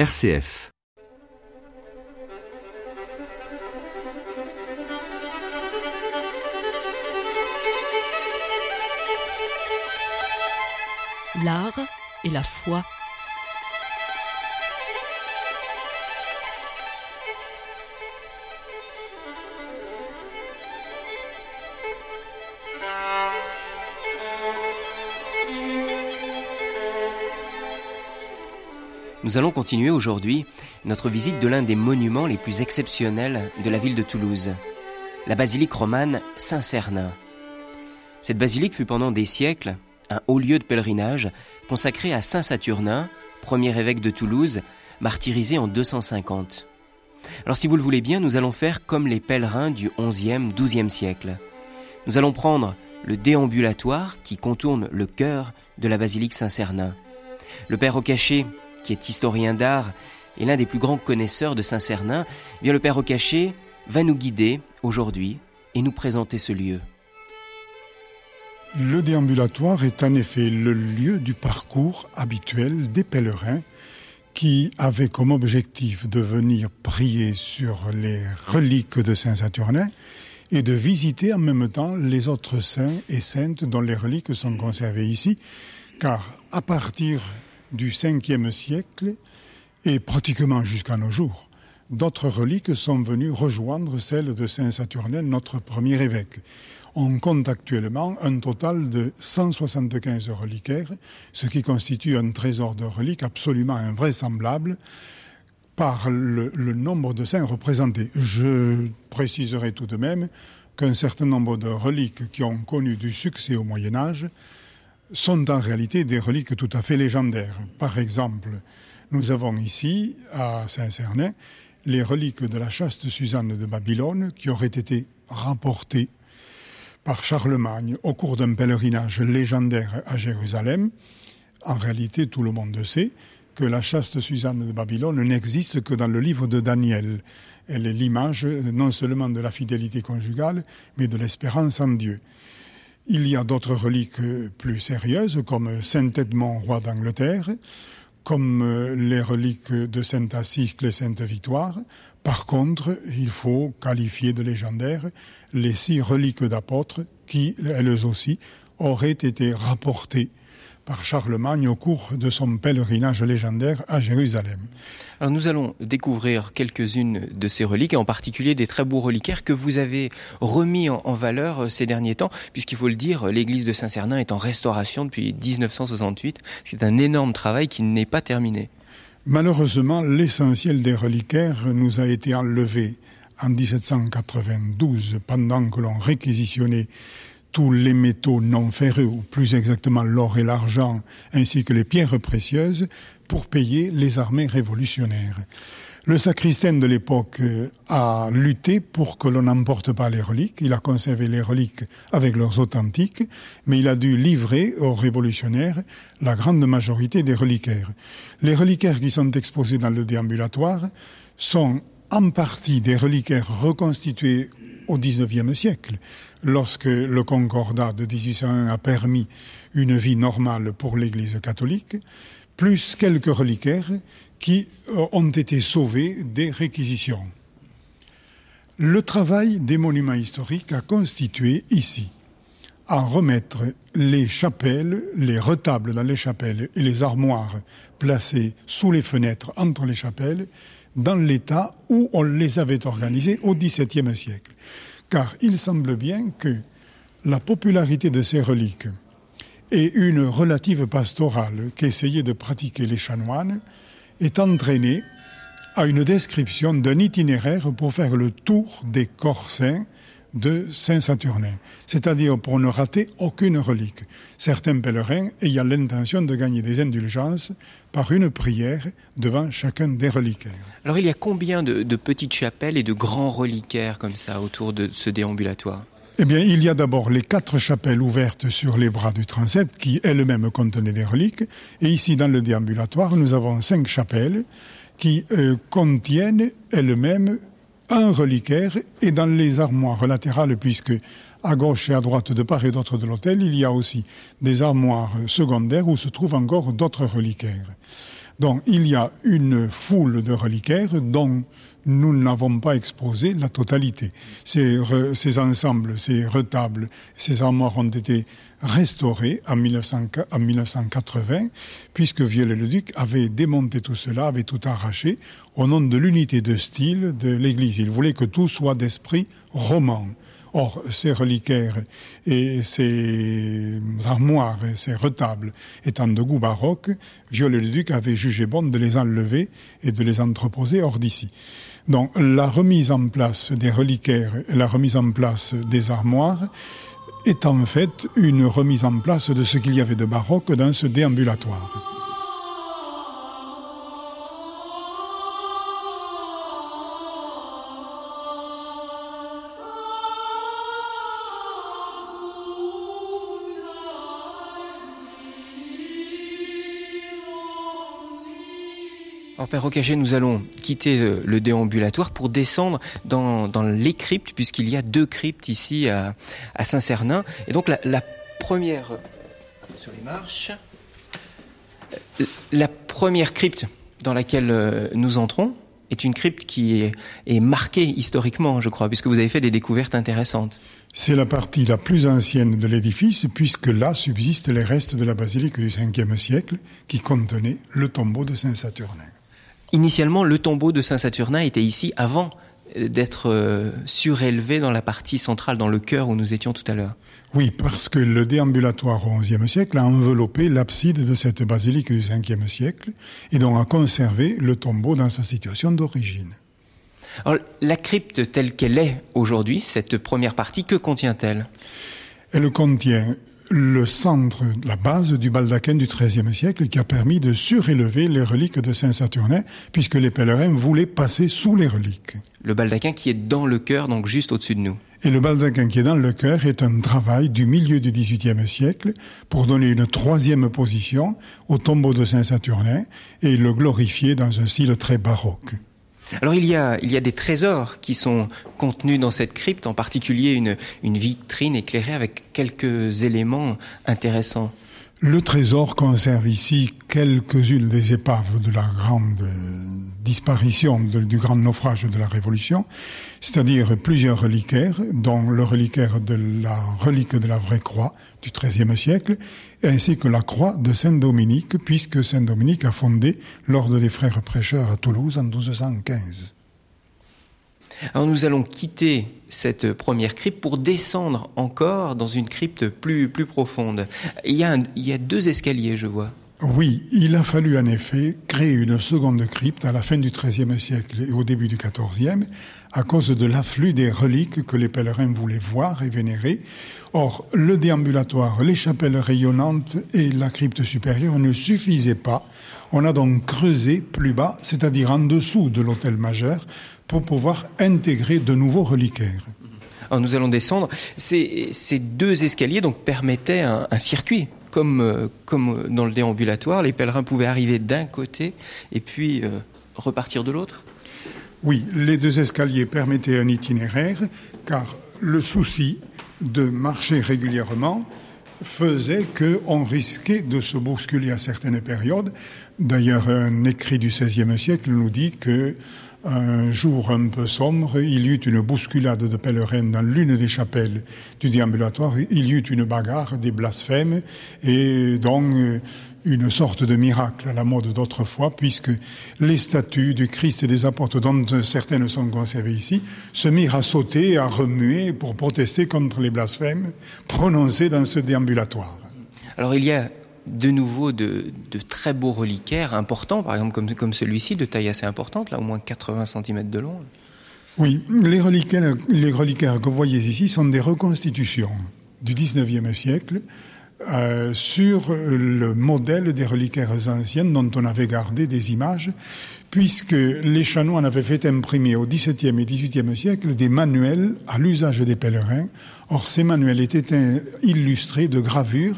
RCF. L'art et la foi. Nous allons continuer aujourd'hui notre visite de l'un des monuments les plus exceptionnels de la ville de Toulouse, la basilique romane Saint-Cernin. Cette basilique fut pendant des siècles un haut lieu de pèlerinage consacré à Saint Saturnin, premier évêque de Toulouse, martyrisé en 250. Alors si vous le voulez bien, nous allons faire comme les pèlerins du 11e, 12e siècle. Nous allons prendre le déambulatoire qui contourne le cœur de la basilique Saint-Cernin. Le père au cachet qui est historien d'art et l'un des plus grands connaisseurs de Saint-Cernin, eh bien le Père Ocaché va nous guider aujourd'hui et nous présenter ce lieu. Le déambulatoire est en effet le lieu du parcours habituel des pèlerins qui avaient comme objectif de venir prier sur les reliques de Saint-Saturnin et de visiter en même temps les autres saints et saintes dont les reliques sont conservées ici, car à partir du 5e siècle et pratiquement jusqu'à nos jours. D'autres reliques sont venues rejoindre celles de Saint Saturnin, notre premier évêque. On compte actuellement un total de 175 reliquaires, ce qui constitue un trésor de reliques absolument invraisemblable par le, le nombre de saints représentés. Je préciserai tout de même qu'un certain nombre de reliques qui ont connu du succès au Moyen Âge sont en réalité des reliques tout à fait légendaires. Par exemple, nous avons ici, à Saint-Cernin, les reliques de la chaste Suzanne de Babylone qui auraient été rapportées par Charlemagne au cours d'un pèlerinage légendaire à Jérusalem. En réalité, tout le monde sait que la chaste Suzanne de Babylone n'existe que dans le livre de Daniel. Elle est l'image non seulement de la fidélité conjugale, mais de l'espérance en Dieu. Il y a d'autres reliques plus sérieuses, comme Saint-Edmond, roi d'Angleterre, comme euh, les reliques de Saint-Assicle et Sainte-Victoire. Par contre, il faut qualifier de légendaires les six reliques d'apôtres qui, elles aussi, auraient été rapportées par Charlemagne au cours de son pèlerinage légendaire à Jérusalem. Alors nous allons découvrir quelques-unes de ces reliques, et en particulier des très beaux reliquaires que vous avez remis en, en valeur euh, ces derniers temps, puisqu'il faut le dire, l'église de Saint-Cernin est en restauration depuis 1968. C'est un énorme travail qui n'est pas terminé. Malheureusement, l'essentiel des reliquaires nous a été enlevé en 1792 pendant que l'on réquisitionnait tous les métaux non ferreux, ou plus exactement l'or et l'argent, ainsi que les pierres précieuses, pour payer les armées révolutionnaires. Le sacristain de l'époque a lutté pour que l'on n'emporte pas les reliques. Il a conservé les reliques avec leurs authentiques, mais il a dû livrer aux révolutionnaires la grande majorité des reliquaires. Les reliquaires qui sont exposés dans le déambulatoire sont en partie des reliquaires reconstitués au XIXe siècle, lorsque le Concordat de 1801 a permis une vie normale pour l'Église catholique, plus quelques reliquaires qui ont été sauvés des réquisitions. Le travail des monuments historiques a constitué ici à remettre les chapelles, les retables dans les chapelles et les armoires placées sous les fenêtres entre les chapelles dans l'état où on les avait organisées au XVIIe siècle. Car il semble bien que la popularité de ces reliques et une relative pastorale qu'essayaient de pratiquer les chanoines est entraînée à une description d'un itinéraire pour faire le tour des corps de Saint-Saturnin, c'est-à-dire pour ne rater aucune relique. Certains pèlerins ayant l'intention de gagner des indulgences par une prière devant chacun des reliquaires. Alors il y a combien de, de petites chapelles et de grands reliquaires comme ça autour de ce déambulatoire? Eh bien, il y a d'abord les quatre chapelles ouvertes sur les bras du transept qui elles-mêmes contenaient des reliques. Et ici, dans le déambulatoire, nous avons cinq chapelles qui euh, contiennent elles-mêmes un reliquaire et dans les armoires latérales, puisque à gauche et à droite, de part et d'autre de l'hôtel, il y a aussi des armoires secondaires où se trouvent encore d'autres reliquaires. Donc il y a une foule de reliquaires dont nous n'avons pas exposé la totalité. Ces, ensembles, ces retables, ces armoires ont été restaurés en, 1980, puisque Viollet-le-Duc avait démonté tout cela, avait tout arraché, au nom de l'unité de style de l'Église. Il voulait que tout soit d'esprit roman. Or, ces reliquaires et ces armoires et ces retables étant de goût baroque, Viollet-le-Duc avait jugé bon de les enlever et de les entreposer hors d'ici. Donc, la remise en place des reliquaires et la remise en place des armoires est en fait une remise en place de ce qu'il y avait de baroque dans ce déambulatoire. Père nous allons quitter euh, le déambulatoire pour descendre dans, les cryptes, puisqu'il y a deux cryptes ici à, Saint-Cernin. Et donc la, première, euh, sur les marches, euh, la première crypte dans laquelle nous entrons est une crypte qui est, est marquée historiquement, je crois, puisque vous avez fait des découvertes intéressantes. C'est la partie la plus ancienne de l'édifice, puisque là subsistent les restes de la basilique du 5e siècle qui contenait le tombeau de Saint-Saturnin. Initialement, le tombeau de Saint-Saturnin était ici avant euh, d'être euh, surélevé dans la partie centrale, dans le cœur où nous étions tout à l'heure. Oui, parce que le déambulatoire au XIe siècle a enveloppé l'abside de cette basilique du Ve siècle et donc a conservé le tombeau dans sa situation d'origine. Alors, la crypte telle qu'elle est aujourd'hui, cette première partie, que contient-elle? Elle contient le centre, la base du baldaquin du XIIIe siècle qui a permis de surélever les reliques de Saint-Saturnin puisque les pèlerins voulaient passer sous les reliques. Le baldaquin qui est dans le cœur, donc juste au-dessus de nous. Et le baldaquin qui est dans le cœur est un travail du milieu du XVIIIe siècle pour donner une troisième position au tombeau de Saint-Saturnin et le glorifier dans un style très baroque. Alors il y a, il y a des trésors qui sont contenus dans cette crypte, en particulier une, une vitrine éclairée avec quelques éléments intéressants. Le trésor conserve ici quelques-unes des épaves de la grande disparition du grand naufrage de la Révolution, c'est-à-dire plusieurs reliquaires, dont le reliquaire de la relique de la vraie croix du XIIIe siècle, ainsi que la croix de Saint-Dominique, puisque Saint-Dominique a fondé l'ordre des frères prêcheurs à Toulouse en 1215. Alors nous allons quitter cette première crypte pour descendre encore dans une crypte plus, profonde. Il y, a il y a deux escaliers, je vois. Oui, il a fallu en effet créer une seconde crypte à la fin du XIIIe siècle et au début du XIVe à cause de l'afflux des reliques que les pèlerins voulaient voir et vénérer. Or, le déambulatoire, les chapelles rayonnantes et la crypte supérieure ne suffisaient pas. On a donc creusé plus bas, c'est-à-dire en dessous de l'hôtel majeur, pour pouvoir intégrer de nouveaux reliquaires. Alors nous allons descendre. Ces, ces deux escaliers donc permettaient un, circuit comme, euh, comme dans le déambulatoire, les pèlerins pouvaient arriver d'un côté et puis euh, repartir de l'autre Oui, les deux escaliers permettaient un itinéraire, car le souci de marcher régulièrement faisait qu'on risquait de se bousculer à certaines périodes. D'ailleurs, un écrit du XVIe siècle nous dit que un jour un peu sombre, il y eut une bousculade de pèlerins dans l'une des chapelles du déambulatoire. Il y eut une bagarre, des blasphèmes, et donc euh, une sorte de miracle à la mode d'autrefois, puisque les statues du Christ et des apôtres, dont certaines sont conservées ici, se mirent à sauter, à remuer pour protester contre les blasphèmes prononcés dans ce déambulatoire. Alors il y a de nouveau de, très beaux reliquaires importants, par exemple comme, celui-ci, de taille assez importante, là au moins 80 cm de long. Oui, les reliquaires, les reliquaires que vous voyez ici sont des reconstitutions du 19e siècle euh, sur le modèle des reliquaires anciennes dont on avait gardé des images, puisque les chanoines avaient fait imprimer au XVIIe et XVIIIe siècle des manuels à l'usage des pèlerins. Or, ces manuels étaient illustrés de gravures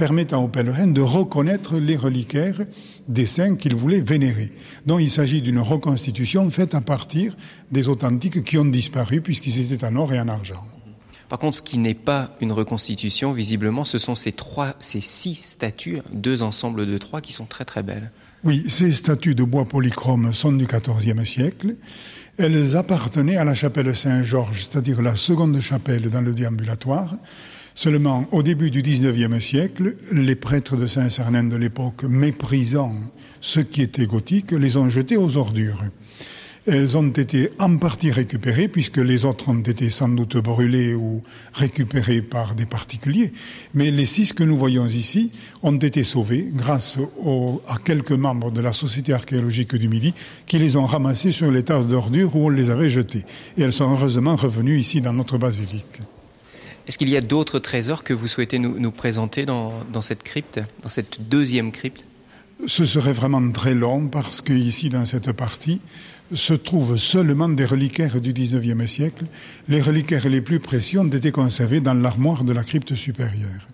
permettant aux pèlerins de reconnaître les reliquaires des saints qu'ils voulaient vénérer. Donc il s'agit d'une reconstitution faite à partir des authentiques qui ont disparu puisqu'ils étaient en or et en argent. Par contre, ce qui n'est pas une reconstitution, visiblement, ce sont ces trois, ces six statues, deux ensembles de trois, qui sont très très belles. Oui, ces statues de bois polychrome sont du XIVe siècle. Elles appartenaient à la chapelle Saint-Georges, c'est-à-dire la seconde chapelle dans le déambulatoire. Seulement, au début du XIXe siècle, les prêtres de Saint-Cernin de l'époque, méprisant ce qui était gothique, les ont jetés aux ordures. Elles ont été en partie récupérées, puisque les autres ont été sans doute brûlées ou récupérées par des particuliers. Mais les six que nous voyons ici ont été sauvées grâce à quelques membres de la Société archéologique du Midi qui les ont ramassées sur les tasses d'ordures où on les avait jetées. Et elles sont heureusement revenues ici dans notre basilique. Est-ce qu'il y a d'autres trésors que vous souhaitez nous, présenter dans, cette crypte, dans cette deuxième crypte? Ce serait vraiment très long parce qu'ici, dans cette partie, se trouvent seulement des reliquaires du XIXe siècle. Les reliquaires les plus précieux ont été conservés dans l'armoire de la crypte supérieure.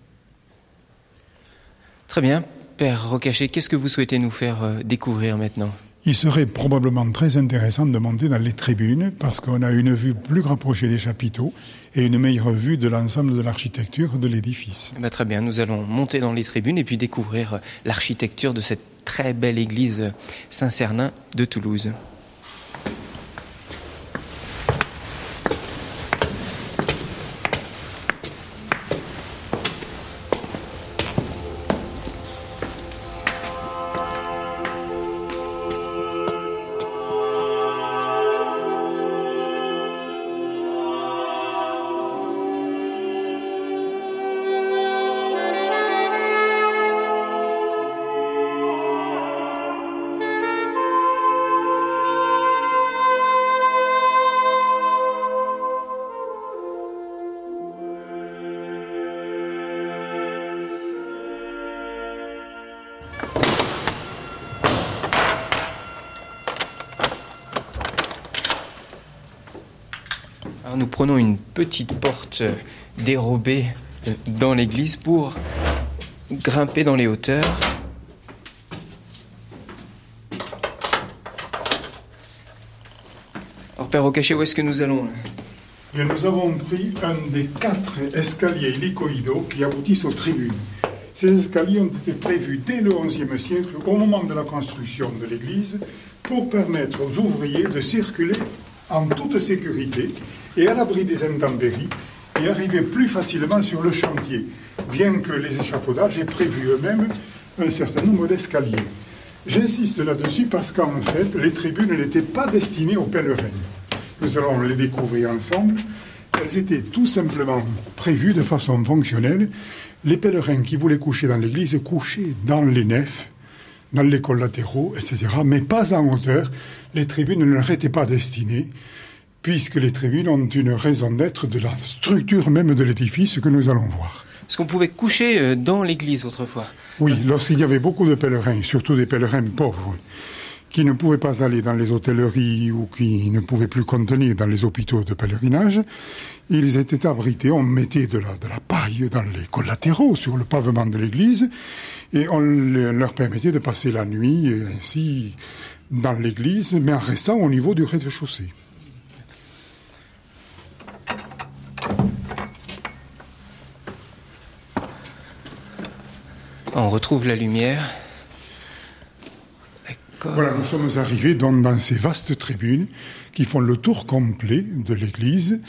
Très bien. Père Rocaché, qu'est-ce que vous souhaitez nous faire euh, découvrir maintenant? Il serait probablement très intéressant de monter dans les tribunes parce qu'on a une vue plus rapprochée des chapiteaux et une meilleure vue de l'ensemble de l'architecture de l'édifice. Eh ben, très bien, nous allons monter dans les tribunes et puis découvrir l'architecture de cette très belle église Saint-Cernin de Toulouse. Nous prenons une petite porte dérobée dans l'église pour grimper dans les hauteurs. Alors, Père Rocaché, où est-ce que nous allons Nous avons pris un des quatre escaliers hélicoïdaux qui aboutissent aux tribunes. Ces escaliers ont été prévus dès le XIe siècle, au moment de la construction de l'église, pour permettre aux ouvriers de circuler en toute sécurité et à l'abri des intempéries et arriver plus facilement sur le chantier, bien que les échafaudages aient prévu eux-mêmes un certain nombre d'escaliers. J'insiste là-dessus parce qu'en fait, les tribunes n'étaient pas destinées aux pèlerins. Nous allons les découvrir ensemble. Elles étaient tout simplement prévues de façon fonctionnelle. Les pèlerins qui voulaient coucher dans l'église couchaient dans les nefs, dans les collatéraux, etc., mais pas en hauteur. Les tribunes ne leur étaient pas destinées puisque les tribunes ont une raison d'être de la structure même de l'édifice que nous allons voir. Est-ce qu'on pouvait coucher euh, dans l'église autrefois? Oui, lorsqu'il y avait beaucoup de pèlerins, surtout des pèlerins pauvres, qui ne pouvaient pas aller dans les hôtelleries ou qui ne pouvaient plus contenir dans les hôpitaux de pèlerinage, ils étaient abrités, on mettait de la, de la paille dans les collatéraux sur le pavement de l'église et on leur permettait de passer la nuit ainsi dans l'église, mais en restant au niveau du rez-de-chaussée. On retrouve la lumière. Voilà, nous sommes arrivés dans ces vastes tribunes qui font le tour complet de l'église,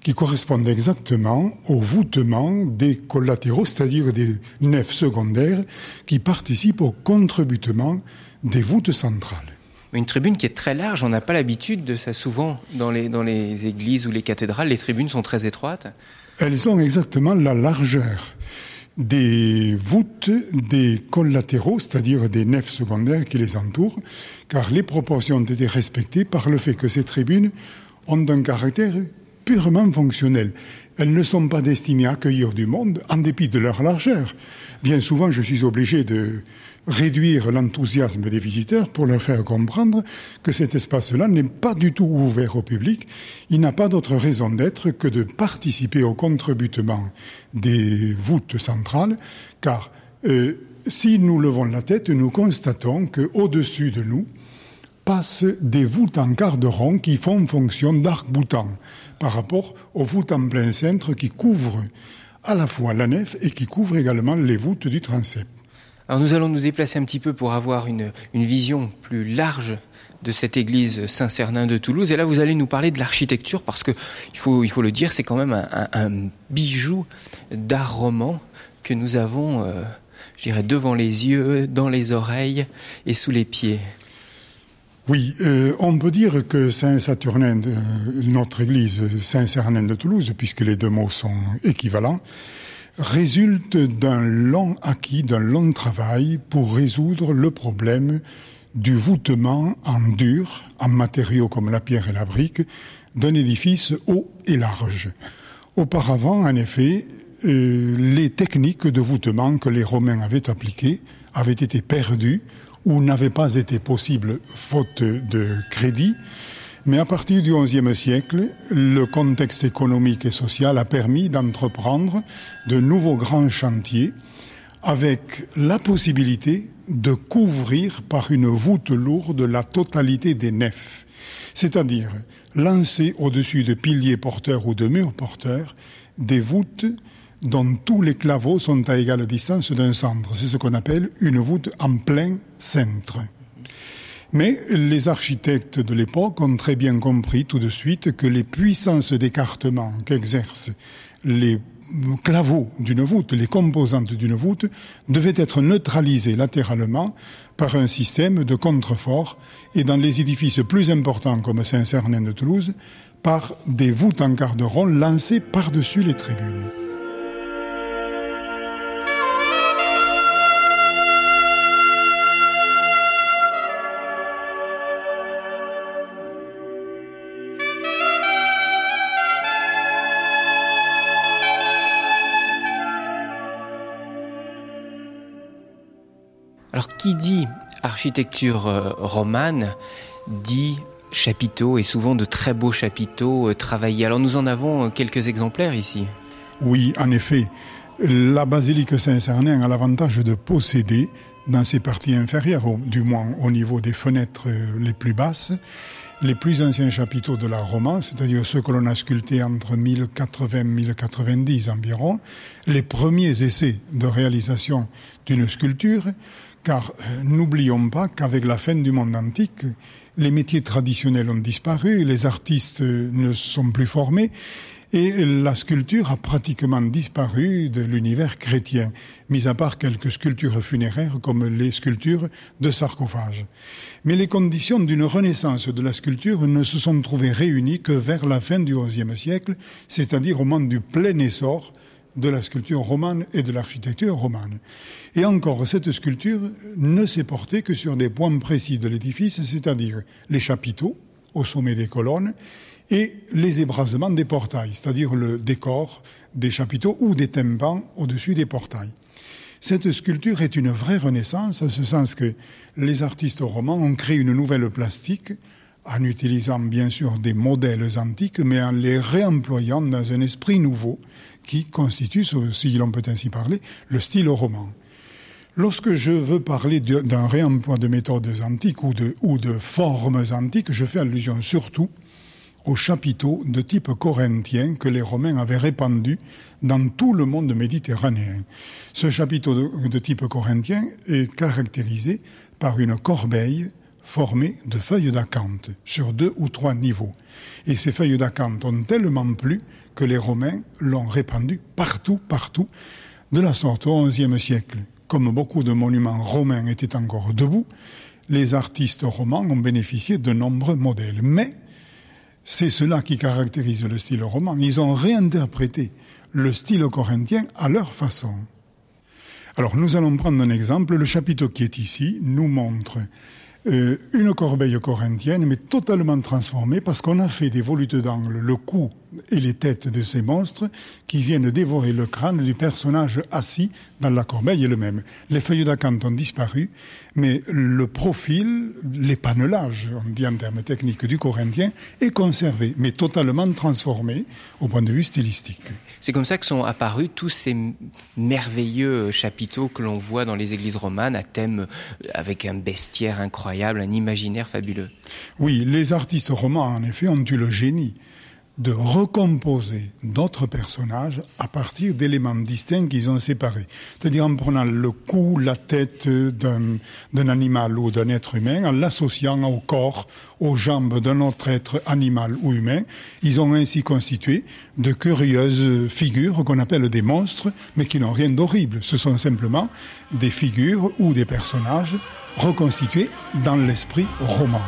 qui correspondent exactement au voûtement des collatéraux, c'est-à-dire des nefs secondaires, qui participent au contrebutement des voûtes centrales. Une tribune qui est très large, on n'a pas l'habitude de ça souvent dans les, dans les églises ou les cathédrales, les tribunes sont très étroites. Elles ont exactement la largeur des voûtes des collatéraux, c'est-à-dire des nefs secondaires qui les entourent, car les proportions ont été respectées par le fait que ces tribunes ont un caractère purement fonctionnel. Elles ne sont pas destinées à accueillir du monde en dépit de leur largeur. Bien souvent, je suis obligé de réduire l'enthousiasme des visiteurs pour leur faire comprendre que cet espace-là n'est pas du tout ouvert au public. Il n'a pas d'autre raison d'être que de participer au contrebutement des voûtes centrales, car euh, si nous levons la tête, nous constatons qu'au-dessus de nous passent des voûtes en quart de rond qui font fonction d'arc-boutant par rapport aux voûtes en plein centre qui couvrent à la fois la nef et qui couvrent également les voûtes du transept. Alors nous allons nous déplacer un petit peu pour avoir une, vision plus large de cette église Saint-Cernin de Toulouse. Et là, vous allez nous parler de l'architecture parce que, il faut, le dire, c'est quand même un, un, bijou d'art roman que nous avons, euh, je dirais, devant les yeux, dans les oreilles et sous les pieds. Oui, euh, on peut dire que Saint-Saturnin, notre église Saint-Cernin de Toulouse, puisque les deux mots sont équivalents, résulte d'un long acquis, d'un long travail pour résoudre le problème du voûtement en dur, en matériaux comme la pierre et la brique, d'un édifice haut et large. Auparavant, en effet, euh, les techniques de voûtement que les Romains avaient appliquées avaient été perdues ou n'avaient pas été possibles faute de crédit. Mais à partir du XIe siècle, le contexte économique et social a permis d'entreprendre de nouveaux grands chantiers avec la possibilité de couvrir par une voûte lourde la totalité des nefs, c'est-à-dire lancer au-dessus de piliers porteurs ou de murs porteurs des voûtes dont tous les claveaux sont à égale distance d'un centre. C'est ce qu'on appelle une voûte en plein Mais les architectes de l'époque ont très bien compris tout de suite que les puissances d'écartement qu'exercent les claveaux d'une voûte, les composantes d'une voûte, devaient être neutralisées latéralement par un système de contrefort et dans les édifices plus importants comme Saint-Cernin de Toulouse, par des voûtes en garderon lancées par-dessus les tribunes. Qui dit architecture euh, romane dit chapiteaux et souvent de très beaux chapiteaux euh, travaillés. Alors nous en avons euh, quelques exemplaires ici. Oui, en effet. La basilique Saint-Cernin a l'avantage de posséder dans ses parties inférieures, du moins au niveau des fenêtres les plus basses, les plus anciens chapiteaux de l'art roman, c'est-à-dire ceux que l'on a sculptés entre 1080-1090 environ, les premiers essais de réalisation d'une sculpture, car euh, n'oublions pas qu'avec la fin du monde antique, les métiers traditionnels ont disparu, les artistes euh, ne sont plus formés, et la sculpture a pratiquement disparu de l'univers chrétien, mis à part quelques sculptures funéraires comme les sculptures de sarcophages. Mais les conditions d'une renaissance de la sculpture ne se sont trouvées réunies que vers la fin du XIe siècle, c'est-à-dire au moment du plein essor de la sculpture romane et de l'architecture romane. Et encore, cette sculpture ne s'est portée que sur des points précis de l'édifice, c'est-à-dire les chapiteaux au sommet des colonnes et les ébrasements des portails, c'est-à-dire le décor des chapiteaux ou des tympans au-dessus des portails. Cette sculpture est une vraie renaissance, en ce sens que les artistes romans ont créé une nouvelle plastique en utilisant bien sûr des modèles antiques, mais en les réemployant dans un esprit nouveau qui constitue, si l'on peut ainsi parler, le style roman. Lorsque je veux parler d'un réemploi de méthodes antiques ou de, formes antiques, je fais allusion surtout aux chapiteaux de type corinthien que les Romains avaient répandus dans tout le monde méditerranéen. Ce chapiteau de type corinthien est caractérisé par une corbeille formée de feuilles d'acanthe sur deux ou trois niveaux. Et ces feuilles d'acanthe ont tellement plu que les Romains l'ont répandu partout, partout, de la sorte au XIe siècle. Comme beaucoup de monuments romains étaient encore debout, les artistes romans ont bénéficié de nombreux modèles. Mais c'est cela qui caractérise le style roman. Ils ont réinterprété le style corinthien à leur façon. Alors nous allons prendre un exemple. Le chapiteau qui est ici nous montre une corbeille corinthienne, mais totalement transformée parce qu'on a fait des volutes d'angle, le cou et les têtes de ces monstres qui viennent dévorer le crâne du personnage assis dans la corbeille est le même. Les feuilles d'acanthe ont disparu, mais le profil, l'épanelage, on dit en termes techniques du corinthien, est conservé, mais totalement transformé au point de vue stylistique. C'est comme ça que sont apparus tous ces merveilleux chapiteaux que l'on voit dans les églises romanes à thème avec un bestiaire incroyable, un imaginaire fabuleux. Oui, les artistes romans, en effet, ont eu le génie de recomposer d'autres personnages à partir d'éléments distincts qu'ils ont séparés. C'est-à-dire en prenant le cou, la tête d'un animal ou d'un être humain, en l'associant au corps, aux jambes d'un autre être animal ou humain. Ils ont ainsi constitué de curieuses figures qu'on appelle des monstres, mais qui n'ont rien d'horrible. Ce sont simplement des figures ou des personnages reconstitués dans l'esprit roman.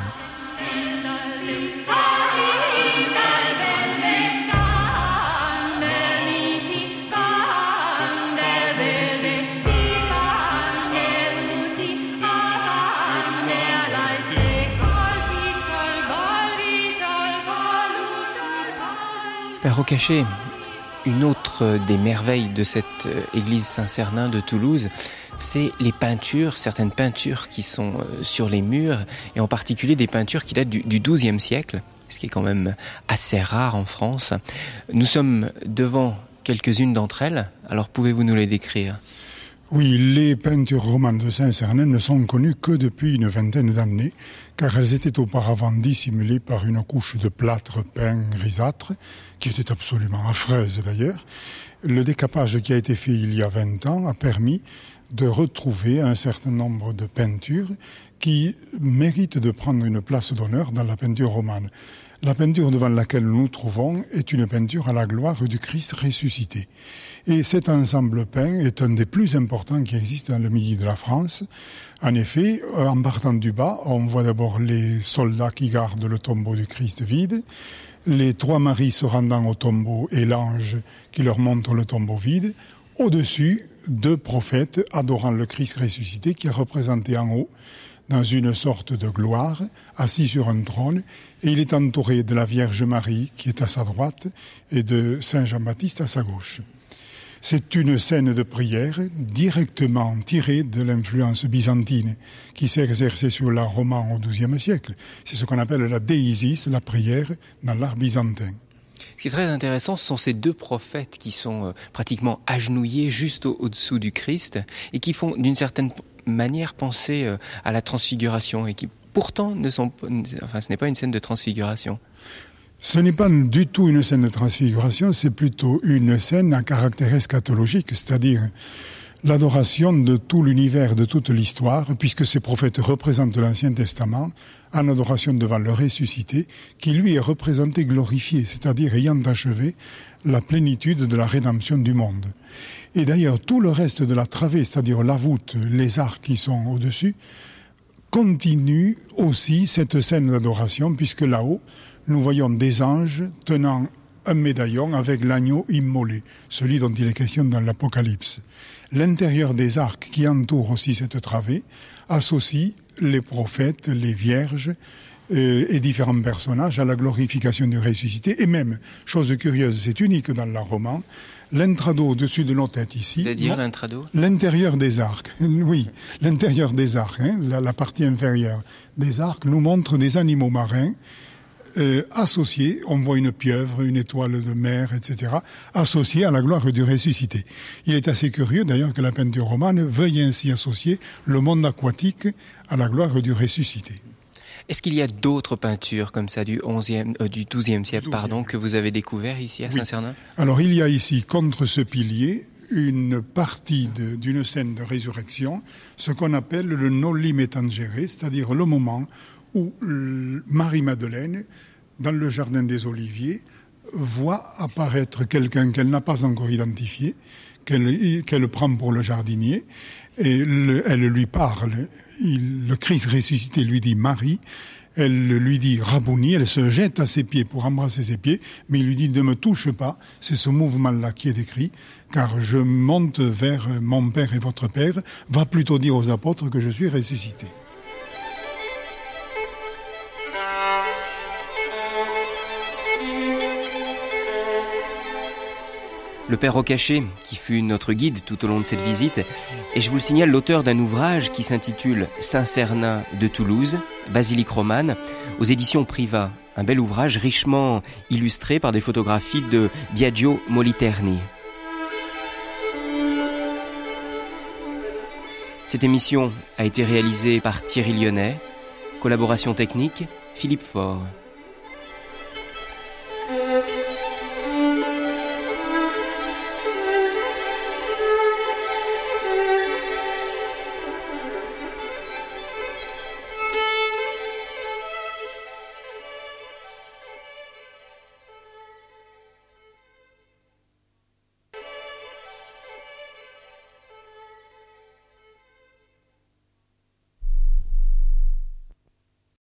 Père Rocaché, une autre des merveilles de cette euh, église Saint-Cernin de Toulouse, c'est les peintures, certaines peintures qui sont euh, sur les murs, et en particulier des peintures qui datent du, XIIe siècle, ce qui est quand même assez rare en France. Nous sommes devant quelques-unes d'entre elles, alors pouvez-vous nous les décrire? Oui, les peintures romanes de Saint-Cernin ne sont connues que depuis une vingtaine d'années, car elles étaient auparavant dissimulées par une couche de plâtre peint grisâtre, qui était absolument affreuse d'ailleurs. Le décapage qui a été fait il y a 20 ans a permis de retrouver un certain nombre de peintures qui méritent de prendre une place d'honneur dans la peinture romane. La peinture devant laquelle nous nous trouvons est une peinture à la gloire du Christ ressuscité. Et cet ensemble peint est un des plus importants qui existent dans le midi de la France. En effet, en partant du bas, on voit d'abord les soldats qui gardent le tombeau du Christ vide, les trois maris se rendant au tombeau et l'ange qui leur montre le tombeau vide. Au-dessus, deux prophètes adorant le Christ ressuscité qui est représenté en haut dans une sorte de gloire, assis sur un trône, et il est entouré de la Vierge Marie qui est à sa droite et de Saint Jean-Baptiste à sa gauche. C'est une scène de prière directement tirée de l'influence byzantine qui s'est exercée sur l'art roman au XIIe siècle. C'est ce qu'on appelle la déisis, la prière, dans l'art byzantin. Ce qui est très intéressant, ce sont ces deux prophètes qui sont euh, pratiquement agenouillés juste au-dessous du Christ et qui font d'une certaine manière penser euh, à la transfiguration et qui pourtant ne sont, enfin, ce n'est pas une scène de transfiguration. Ce n'est pas du tout une scène de transfiguration, c'est plutôt une scène à caractère eschatologique, c'est-à-dire l'adoration de tout l'univers, de toute l'histoire, puisque ces prophètes représentent l'Ancien Testament, en adoration devant le ressuscité, qui lui est représenté glorifié, c'est-à-dire ayant achevé la plénitude de la rédemption du monde. Et d'ailleurs, tout le reste de la travée, c'est-à-dire la voûte, les arcs qui sont au-dessus, continue aussi cette scène d'adoration, puisque là-haut, nous voyons des anges tenant un médaillon avec l'agneau immolé, celui dont il est question dans l'Apocalypse. L'intérieur des arcs qui entourent aussi cette travée associe les prophètes, les vierges et différents personnages à la glorification du ressuscité. Et même, chose curieuse, c'est unique dans le roman, l'intrado au-dessus de nos têtes ici. C'est-à-dire l'intrado? L'intérieur des arcs. Oui, l'intérieur des arcs, hein, la partie inférieure des arcs nous montre des animaux marins euh, associé, on voit une pieuvre, une étoile de mer, etc., associée à la gloire du ressuscité. Il est assez curieux d'ailleurs que la peinture romane veuille ainsi associer le monde aquatique à la gloire du ressuscité. Est-ce qu'il y a d'autres peintures comme ça du 11e, euh, du 12e siècle, pardon, que vous avez découvert ici à Saint-Cernin? Alors il y a ici, contre ce pilier, une partie d'une scène de résurrection, ce qu'on appelle le noli metangere, c'est-à-dire le moment où Marie-Madeleine dans le jardin des Oliviers, voit apparaître quelqu'un qu'elle n'a pas encore identifié, qu'elle prend pour le jardinier, et elle lui parle. le Christ ressuscité lui dit Marie, elle lui dit Rabouni, elle se jette à ses pieds pour embrasser ses pieds, mais il lui dit ne me touche pas, c'est ce mouvement-là qui est décrit, car je monte vers mon Père et votre Père, va plutôt dire aux apôtres que je suis ressuscité. Le père Rocaché, qui fut notre guide tout au long de cette visite, et je vous le signale, l'auteur d'un ouvrage qui s'intitule Saint-Cernin de Toulouse, basilique romane, aux éditions Priva. Un bel ouvrage richement illustré par des photographies de Biagio Moliterni. Cette émission a été réalisée par Thierry Lyonnais, collaboration technique Philippe Faure.